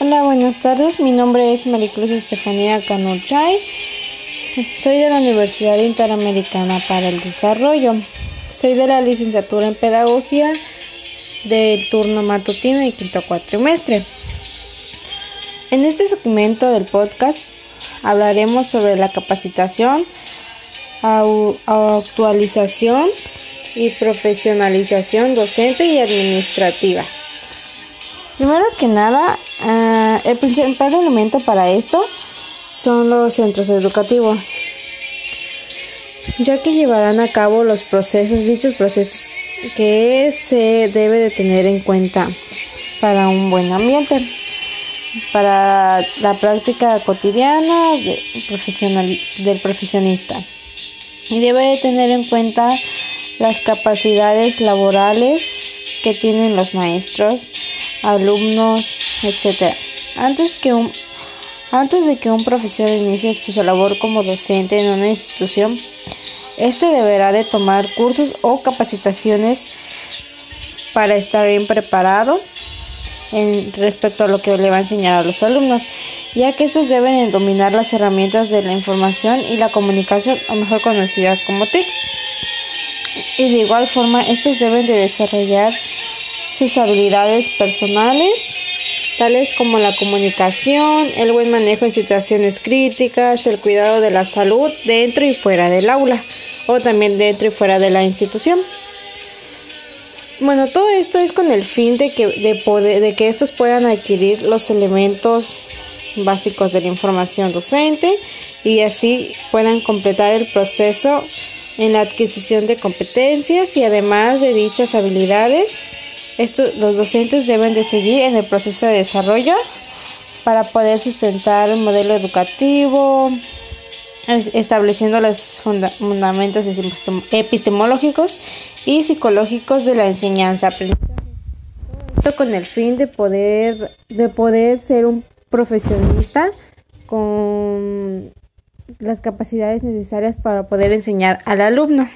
Hola, buenas tardes. Mi nombre es Maricruz Estefanía Canuchay. Soy de la Universidad Interamericana para el Desarrollo. Soy de la licenciatura en Pedagogía del turno matutino y quinto cuatrimestre. En este segmento del podcast hablaremos sobre la capacitación, actualización y profesionalización docente y administrativa. Primero que nada, uh, el principal elemento para esto son los centros educativos, ya que llevarán a cabo los procesos, dichos procesos que se debe de tener en cuenta para un buen ambiente, para la práctica cotidiana del profesionista. Y debe de tener en cuenta las capacidades laborales que tienen los maestros, alumnos, etc. Antes, que un, antes de que un profesor inicie su labor como docente en una institución, este deberá de tomar cursos o capacitaciones para estar bien preparado en respecto a lo que le va a enseñar a los alumnos, ya que estos deben dominar las herramientas de la información y la comunicación, o mejor conocidas como TICs. Y de igual forma, estos deben de desarrollar sus habilidades personales, tales como la comunicación, el buen manejo en situaciones críticas, el cuidado de la salud dentro y fuera del aula o también dentro y fuera de la institución. Bueno, todo esto es con el fin de que, de poder, de que estos puedan adquirir los elementos básicos de la información docente y así puedan completar el proceso en la adquisición de competencias y además de dichas habilidades los docentes deben de seguir en el proceso de desarrollo para poder sustentar un modelo educativo, estableciendo los fundamentos epistemológicos y psicológicos de la enseñanza. Esto con el fin de poder, de poder ser un profesionista con las capacidades necesarias para poder enseñar al alumno.